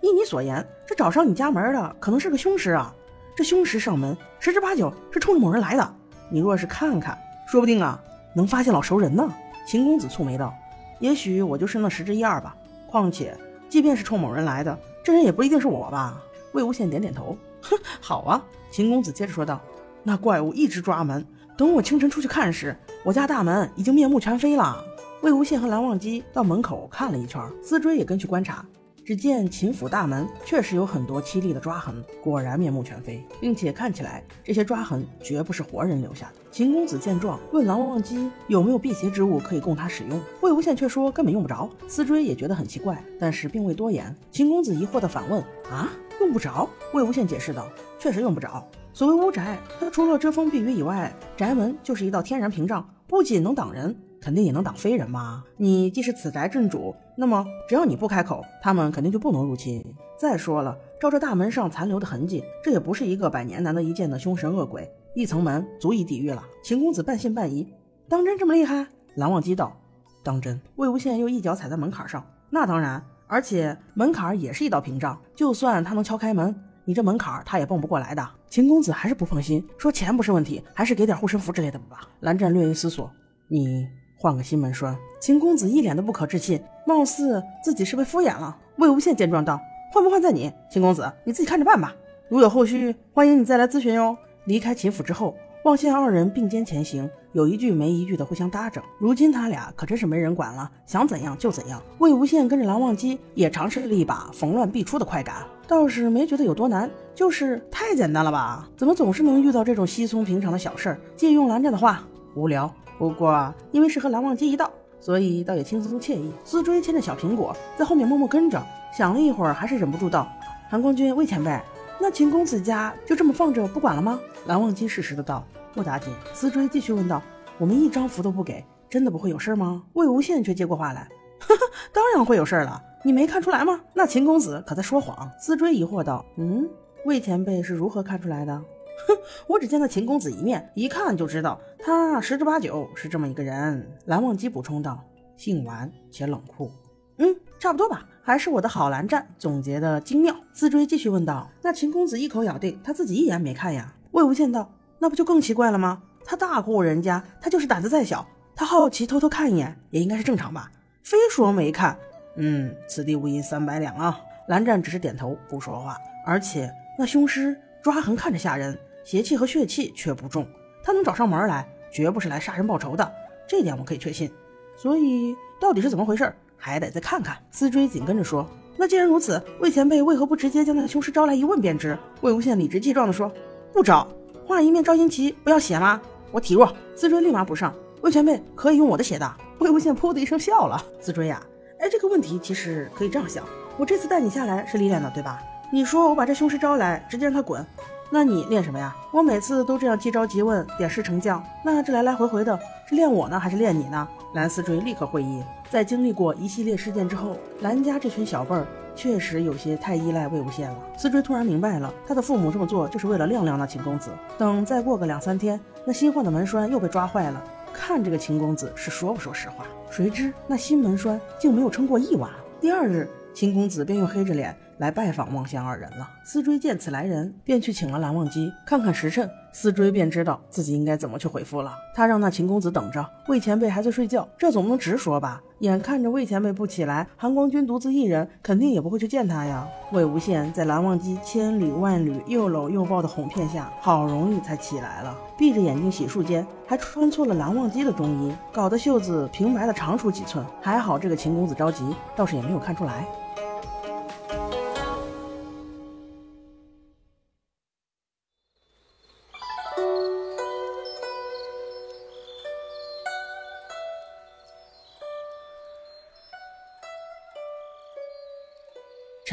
S1: 依你所言，这找上你家门的可能是个凶尸啊！这凶尸上门，十之八九是冲着某人来的。你若是看看，说不定啊，能发现老熟人呢。”秦公子蹙眉道：“也许我就是那十之一二吧。况且，即便是冲某人来的，这人也不一定是我吧？”魏无羡点点头：“哼，好啊。”秦公子接着说道。那怪物一直抓门，等我清晨出去看时，我家大门已经面目全非了。魏无羡和蓝忘机到门口看了一圈，思追也跟去观察。只见秦府大门确实有很多凄厉的抓痕，果然面目全非，并且看起来这些抓痕绝不是活人留下的。秦公子见状，问蓝忘机有没有辟邪之物可以供他使用。魏无羡却说根本用不着。思追也觉得很奇怪，但是并未多言。秦公子疑惑地反问：“啊，用不着？”魏无羡解释道：“确实用不着。”所谓屋宅，它除了遮风避雨以外，宅门就是一道天然屏障，不仅能挡人，肯定也能挡非人嘛。你既是此宅镇主，那么只要你不开口，他们肯定就不能入侵。再说了，照这大门上残留的痕迹，这也不是一个百年难得一见的凶神恶鬼，一层门足以抵御了。秦公子半信半疑，当真这么厉害？蓝忘机道：“当真。”魏无羡又一脚踩在门槛上，那当然，而且门槛也是一道屏障，就算他能敲开门。你这门槛他也蹦不过来的。秦公子还是不放心，说钱不是问题，还是给点护身符之类的吧。蓝湛略一思索，你换个新门栓。秦公子一脸的不可置信，貌似自己是被敷衍了。魏无羡见状道：“换不换在你，秦公子你自己看着办吧。如有后续，欢迎你再来咨询哟。”离开秦府之后。望羡二人并肩前行，有一句没一句的互相搭着。如今他俩可真是没人管了，想怎样就怎样。魏无羡跟着蓝忘机也尝试了一把逢乱必出的快感，倒是没觉得有多难，就是太简单了吧？怎么总是能遇到这种稀松平常的小事儿？借用蓝湛的话，无聊。不过因为是和蓝忘机一道，所以倒也轻松惬意。思追牵着小苹果在后面默默跟着，想了一会儿，还是忍不住道：“韩光君，魏前辈。”那秦公子家就这么放着不管了吗？蓝忘机适时的道：“不打紧。”思追继续问道：“我们一张符都不给，真的不会有事吗？”魏无羡却接过话来：“呵呵，当然会有事了，你没看出来吗？那秦公子可在说谎。”思追疑惑道：“嗯，魏前辈是如何看出来的？”哼，我只见了秦公子一面，一看就知道他十之八九是这么一个人。蓝忘机补充道：“性顽且冷酷。”嗯，差不多吧。还是我的好蓝湛总结的精妙。自追继续问道：“那秦公子一口咬定他自己一眼没看呀？”魏无羡道：“那不就更奇怪了吗？他大户人家，他就是胆子再小，他好奇偷偷看一眼也应该是正常吧？非说没看，嗯，此地无银三百两啊。”蓝湛只是点头不说话。而且那凶尸抓痕看着吓人，邪气和血气却不重，他能找上门来，绝不是来杀人报仇的，这点我可以确信。所以到底是怎么回事？还得再看看。思追紧跟着说：“那既然如此，魏前辈为何不直接将那凶尸招来一问便知？”魏无羡理直气壮地说：“不招，画一面招阴旗，不要血吗？我体弱。”思追立马补上：“魏前辈可以用我的血的。”魏无羡噗的一声笑了：“思追呀，哎，这个问题其实可以这样想：我这次带你下来是历练的，对吧？你说我把这凶尸招来，直接让他滚，那你练什么呀？我每次都这样即招即问，点石成将，那这来来回回的，是练我呢，还是练你呢？”蓝思追立刻会意，在经历过一系列事件之后，蓝家这群小辈儿确实有些太依赖魏无羡了。思追突然明白了，他的父母这么做就是为了晾晾那秦公子。等再过个两三天，那新换的门栓又被抓坏了，看这个秦公子是说不说实话。谁知那新门栓竟没有撑过一晚。第二日，秦公子便又黑着脸。来拜访望仙二人了。思追见此来人，便去请了蓝忘机。看看时辰，思追便知道自己应该怎么去回复了。他让那秦公子等着，魏前辈还在睡觉，这总不能直说吧？眼看着魏前辈不起来，韩光君独自一人，肯定也不会去见他呀。魏无羡在蓝忘机千缕万缕又搂又抱的哄骗下，好容易才起来了。闭着眼睛洗漱间，还穿错了蓝忘机的中衣，搞得袖子平白的长出几寸。还好这个秦公子着急，倒是也没有看出来。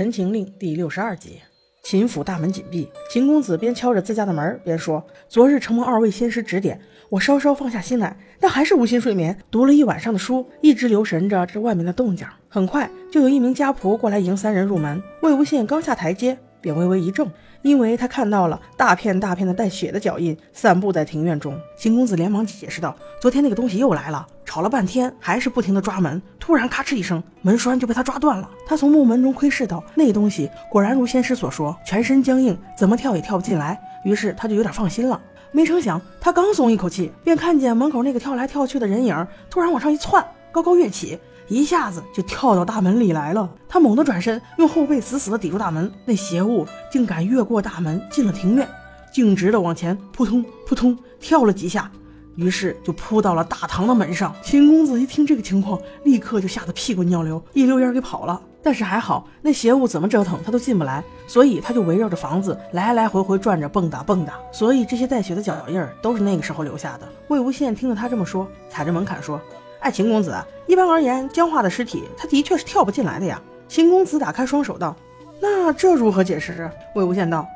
S1: 陈情令第六十二集，秦府大门紧闭，秦公子边敲着自家的门边说：“昨日承蒙二位仙师指点，我稍稍放下心来，但还是无心睡眠，读了一晚上的书，一直留神着这外面的动静。很快就有一名家仆过来迎三人入门。魏无羡刚下台阶，便微微一怔，因为他看到了大片大片的带血的脚印散布在庭院中。秦公子连忙解释道：“昨天那个东西又来了。”吵了半天，还是不停的抓门。突然，咔哧一声，门栓就被他抓断了。他从木门中窥视到，那东西果然如仙师所说，全身僵硬，怎么跳也跳不进来。于是他就有点放心了。没成想，他刚松一口气，便看见门口那个跳来跳去的人影突然往上一窜，高高跃起，一下子就跳到大门里来了。他猛地转身，用后背死死地抵住大门。那邪物竟敢越过大门进了庭院，径直的往前扑通扑通跳了几下。于是就扑到了大堂的门上。秦公子一听这个情况，立刻就吓得屁滚尿流，一溜烟给跑了。但是还好，那邪物怎么折腾他都进不来，所以他就围绕着房子来来回回转着蹦跶蹦跶。所以这些带血的脚印儿都是那个时候留下的。魏无羡听了他这么说，踩着门槛说：“哎，秦公子，一般而言，僵化的尸体他的确是跳不进来的呀。”秦公子打开双手道：“那这如何解释？”魏无羡道。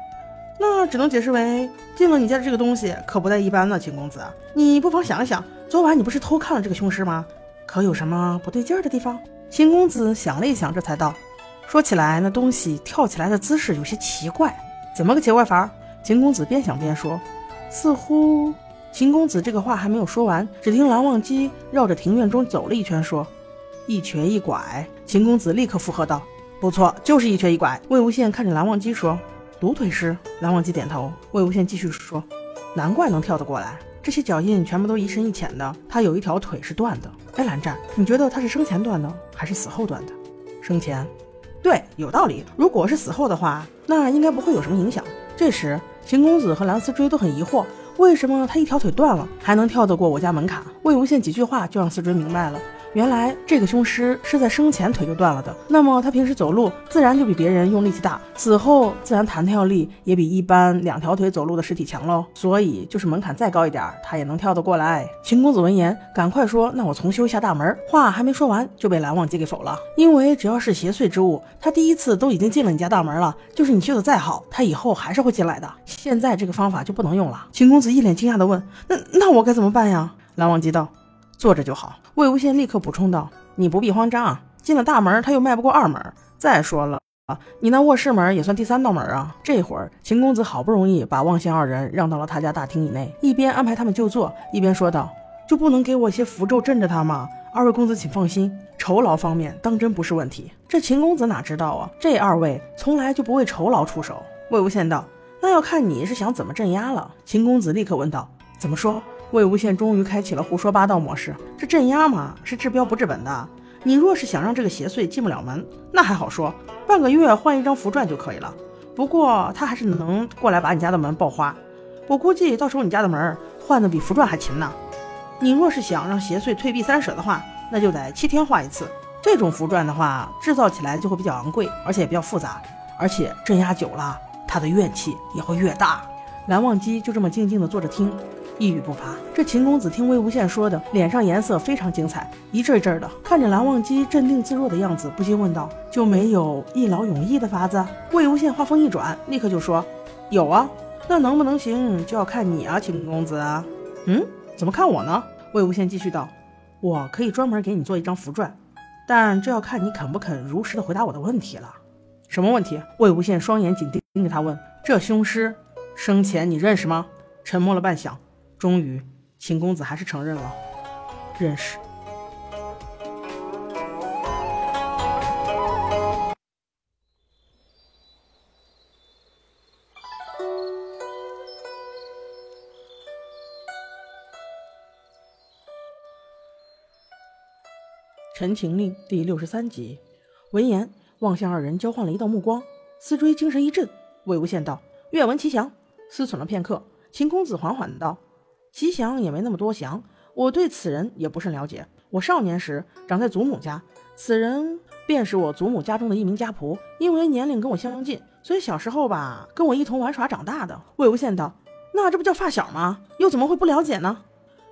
S1: 那只能解释为进了你家的这个东西可不太一般呢，秦公子，你不妨想一想，昨晚你不是偷看了这个凶尸吗？可有什么不对劲儿的地方？秦公子想了一想，这才道：说起来，那东西跳起来的姿势有些奇怪，怎么个奇怪法？秦公子边想边说，似乎……秦公子这个话还没有说完，只听蓝忘机绕着庭院中走了一圈，说：一瘸一拐。秦公子立刻附和道：不错，就是一瘸一拐。魏无羡看着蓝忘机说。独腿师，蓝忘机点头。魏无羡继续说：“难怪能跳得过来，这些脚印全部都一深一浅的。他有一条腿是断的。哎，蓝湛，你觉得他是生前断的，还是死后断的？生前。对，有道理。如果是死后的话，那应该不会有什么影响。”这时，秦公子和蓝思追都很疑惑，为什么他一条腿断了，还能跳得过我家门槛？魏无羡几句话就让思追明白了。原来这个凶尸是在生前腿就断了的，那么他平时走路自然就比别人用力气大，死后自然弹跳力也比一般两条腿走路的尸体强喽。所以就是门槛再高一点，他也能跳得过来。秦公子闻言，赶快说：“那我重修一下大门。”话还没说完，就被蓝忘机给否了。因为只要是邪祟之物，他第一次都已经进了你家大门了，就是你修的再好，他以后还是会进来的。现在这个方法就不能用了。秦公子一脸惊讶地问：“那那我该怎么办呀？”蓝忘机道。坐着就好。魏无羡立刻补充道：“你不必慌张，进了大门，他又迈不过二门。再说了啊，你那卧室门也算第三道门啊。”这会儿，秦公子好不容易把望仙二人让到了他家大厅以内，一边安排他们就坐，一边说道：“就不能给我一些符咒镇着他吗？二位公子请放心，酬劳方面当真不是问题。”这秦公子哪知道啊，这二位从来就不为酬劳出手。魏无羡道：“那要看你是想怎么镇压了。”秦公子立刻问道：“怎么说？”魏无羡终于开启了胡说八道模式。这镇压嘛，是治标不治本的。你若是想让这个邪祟进不了门，那还好说，半个月换一张符篆就可以了。不过他还是能过来把你家的门爆花。我估计到时候你家的门换的比符篆还勤呢。你若是想让邪祟退避三舍的话，那就得七天换一次。这种符篆的话，制造起来就会比较昂贵，而且也比较复杂。而且镇压久了，他的怨气也会越大。蓝忘机就这么静静地坐着听。一语不发。这秦公子听魏无羡说的，脸上颜色非常精彩，一阵一阵的。看着蓝忘机镇定自若的样子，不禁问道：“就没有一劳永逸的法子？”魏无羡话锋一转，立刻就说：“有啊，那能不能行，就要看你啊，秦公子。”嗯，怎么看我呢？魏无羡继续道：“我可以专门给你做一张符篆，但这要看你肯不肯如实的回答我的问题了。”什么问题？魏无羡双眼紧盯着他问：“这凶尸生前你认识吗？”沉默了半晌。终于，秦公子还是承认了，认识。《陈情令》第六十三集。闻言，望向二人交换了一道目光。思追精神一振，魏无羡道：“愿闻其详。”思忖了片刻，秦公子缓缓道。吉祥也没那么多祥，我对此人也不甚了解。我少年时长在祖母家，此人便是我祖母家中的一名家仆。因为年龄跟我相近，所以小时候吧，跟我一同玩耍长大的。魏无羡道：“那这不叫发小吗？又怎么会不了解呢？”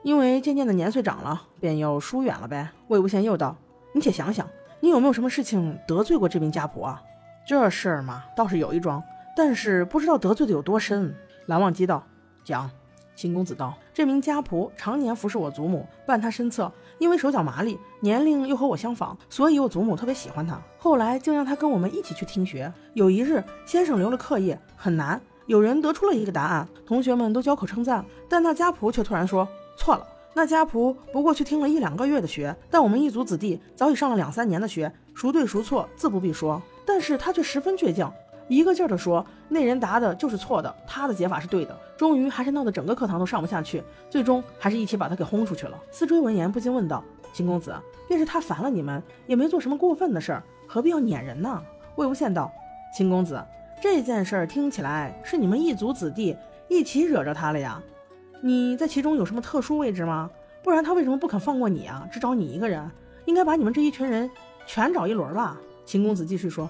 S1: 因为渐渐的年岁长了，便又疏远了呗。魏无羡又道：“你且想想，你有没有什么事情得罪过这名家仆啊？”这事儿嘛，倒是有一桩，但是不知道得罪的有多深。蓝忘机道：“讲。”秦公子道：“这名家仆常年服侍我祖母，伴他身侧，因为手脚麻利，年龄又和我相仿，所以我祖母特别喜欢他。后来竟让他跟我们一起去听学。有一日，先生留了课业，很难，有人得出了一个答案，同学们都交口称赞，但那家仆却突然说错了。那家仆不过去听了一两个月的学，但我们一族子弟早已上了两三年的学，孰对孰错自不必说。但是他却十分倔强。”一个劲儿地说，那人答的就是错的，他的解法是对的。终于还是闹得整个课堂都上不下去，最终还是一起把他给轰出去了。思追闻言不禁问道：“秦公子，便是他烦了你们，也没做什么过分的事儿，何必要撵人呢？”魏无羡道：“秦公子，这件事儿听起来是你们一族子弟一起惹着他了呀？你在其中有什么特殊位置吗？不然他为什么不肯放过你啊？只找你一个人，应该把你们这一群人全找一轮吧？”秦公子继续说。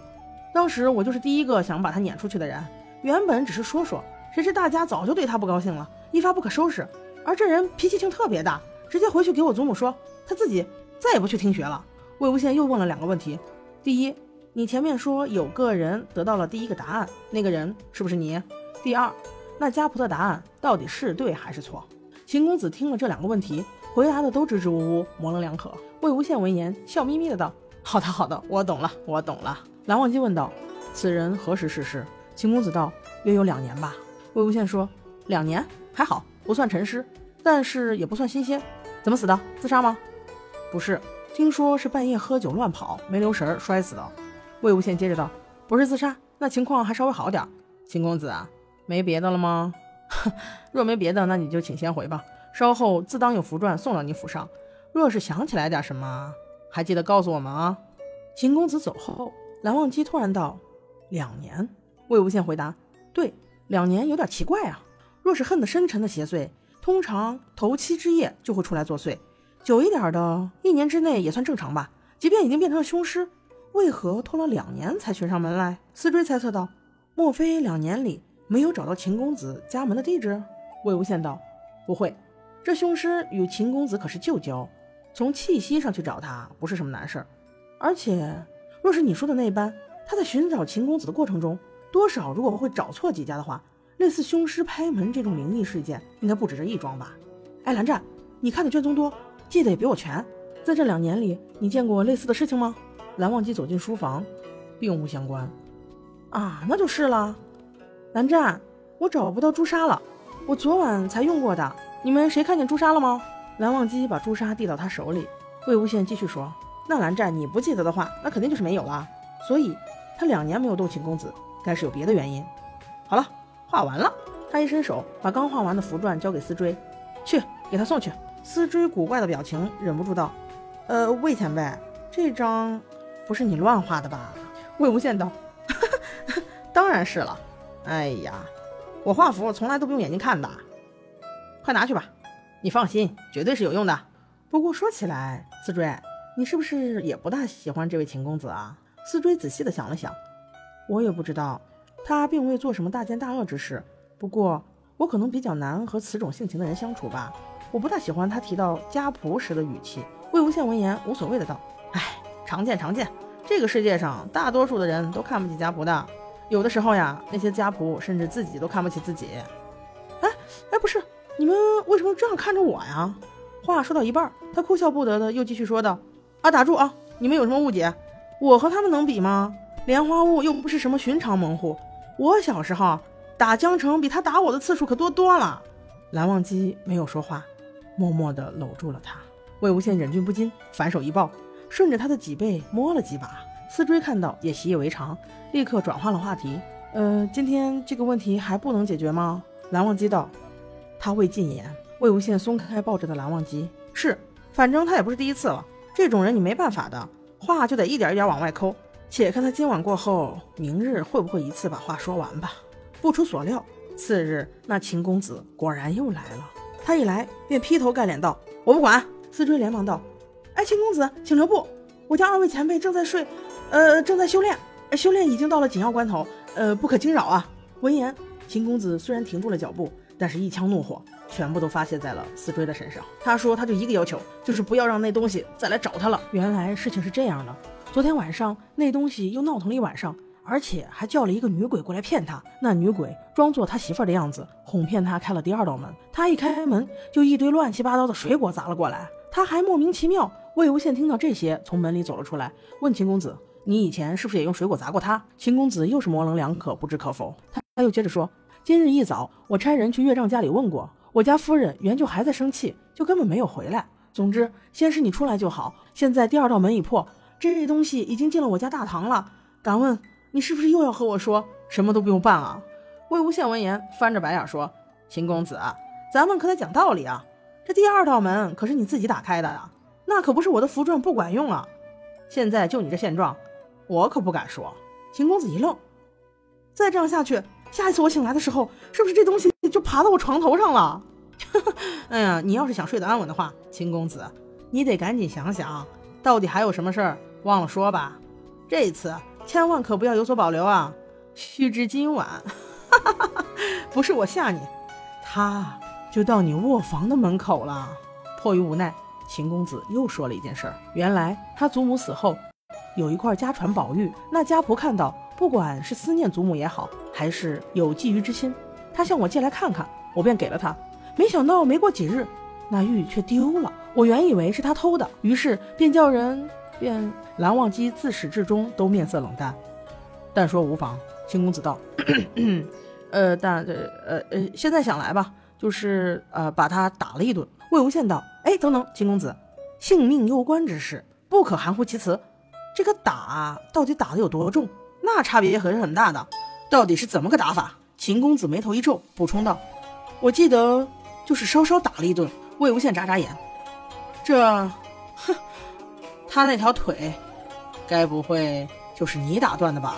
S1: 当时我就是第一个想把他撵出去的人，原本只是说说，谁知大家早就对他不高兴了，一发不可收拾。而这人脾气性特别大，直接回去给我祖母说，他自己再也不去听学了。魏无羡又问了两个问题：第一，你前面说有个人得到了第一个答案，那个人是不是你？第二，那家仆的答案到底是对还是错？秦公子听了这两个问题，回答的都支支吾吾，模棱两可。魏无羡闻言，笑眯眯的道：“好的，好的，我懂了，我懂了。”蓝忘机问道：“此人何时逝世？”秦公子道：“约有两年吧。”魏无羡说：“两年还好，不算陈尸，但是也不算新鲜。怎么死的？自杀吗？”“不是，听说是半夜喝酒乱跑，没留神摔死的。”魏无羡接着道：“不是自杀，那情况还稍微好点。”秦公子啊，没别的了吗？若没别的，那你就请先回吧。稍后自当有符传送到你府上。若是想起来点什么，还记得告诉我们啊。秦公子走后。蓝忘机突然道：“两年。”魏无羡回答：“对，两年有点奇怪啊。若是恨得深沉的邪祟，通常头七之夜就会出来作祟；久一点的，一年之内也算正常吧。即便已经变成了凶尸，为何拖了两年才寻上门来？”思追猜测道：“莫非两年里没有找到秦公子家门的地址？”魏无羡道：“不会，这凶尸与秦公子可是旧交，从气息上去找他不是什么难事儿，而且……”若是你说的那般，他在寻找秦公子的过程中，多少如果会找错几家的话，类似凶尸拍门这种灵异事件，应该不止这一桩吧？哎，蓝湛，你看的卷宗多，记得也比我全。在这两年里，你见过类似的事情吗？蓝忘机走进书房，并无相关。啊，那就是了。蓝湛，我找不到朱砂了，我昨晚才用过的。你们谁看见朱砂了吗？蓝忘机把朱砂递到他手里。魏无羡继续说。那蓝湛，你不记得的话，那肯定就是没有了。所以，他两年没有动秦公子，该是有别的原因。好了，画完了。他一伸手，把刚画完的符篆交给思追，去给他送去。思追古怪的表情，忍不住道：“呃，魏前辈，这张不是你乱画的吧？”魏无羡道：“ 当然是了。哎呀，我画符从来都不用眼睛看的。快拿去吧，你放心，绝对是有用的。不过说起来，思追。”你是不是也不大喜欢这位秦公子啊？思追仔细的想了想，我也不知道，他并未做什么大奸大恶之事。不过我可能比较难和此种性情的人相处吧。我不大喜欢他提到家仆时的语气。魏无羡闻言无所谓的道：“哎，常见常见，这个世界上大多数的人都看不起家仆的。有的时候呀，那些家仆甚至自己都看不起自己。哎哎，不是，你们为什么这样看着我呀？”话说到一半，他哭笑不得的又继续说道。啊，打住啊！你们有什么误解？我和他们能比吗？莲花坞又不是什么寻常门户。我小时候打江城，比他打我的次数可多多了。蓝忘机没有说话，默默地搂住了他。魏无羡忍俊不禁，反手一抱，顺着他的脊背摸了几把。思追看到也习以为常，立刻转换了话题。呃，今天这个问题还不能解决吗？蓝忘机道。他未尽言。魏无羡松开抱着的蓝忘机，是，反正他也不是第一次了。这种人你没办法的，话就得一点一点往外抠。且看他今晚过后，明日会不会一次把话说完吧。不出所料，次日那秦公子果然又来了。他一来便劈头盖脸道：“我不管。”思追连忙道：“哎，秦公子，请留步，我家二位前辈正在睡，呃，正在修炼，修炼已经到了紧要关头，呃，不可惊扰啊。”闻言，秦公子虽然停住了脚步，但是一腔怒火。全部都发泄在了思追的身上。他说：“他就一个要求，就是不要让那东西再来找他了。”原来事情是这样的：昨天晚上那东西又闹腾了一晚上，而且还叫了一个女鬼过来骗他。那女鬼装作他媳妇儿的样子，哄骗他开了第二道门。他一开门，就一堆乱七八糟的水果砸了过来。他还莫名其妙。魏无羡听到这些，从门里走了出来，问秦公子：“你以前是不是也用水果砸过他？”秦公子又是模棱两可，不知可否。他他又接着说：“今日一早，我差人去岳丈家里问过，我家夫人原就还在生气，就根本没有回来。总之，先是你出来就好。现在第二道门已破，这东西已经进了我家大堂了。敢问你是不是又要和我说什么都不用办啊？”魏无羡闻言，翻着白眼说：“秦公子，咱们可得讲道理啊！这第二道门可是你自己打开的呀。”那可不是我的符篆不管用啊！现在就你这现状，我可不敢说。秦公子一愣，再这样下去，下一次我醒来的时候，是不是这东西就爬到我床头上了？哎呀，你要是想睡得安稳的话，秦公子，你得赶紧想想，到底还有什么事儿忘了说吧。这一次千万可不要有所保留啊！须知今晚，不是我吓你，他就到你卧房的门口了。迫于无奈。秦公子又说了一件事儿，原来他祖母死后，有一块家传宝玉。那家仆看到，不管是思念祖母也好，还是有觊觎之心，他向我借来看看，我便给了他。没想到没过几日，那玉却丢了。我原以为是他偷的，于是便叫人便蓝忘机自始至终都面色冷淡。但说无妨，秦公子道：“ 呃，但呃呃，现在想来吧，就是呃把他打了一顿。”魏无羡道。哎，等等，秦公子，性命攸关之事，不可含糊其辞。这个打到底打的有多重？那差别也可是很大的。到底是怎么个打法？秦公子眉头一皱，补充道：“我记得就是稍稍打了一顿。”魏无羡眨眨眼，这，哼，他那条腿，该不会就是你打断的吧？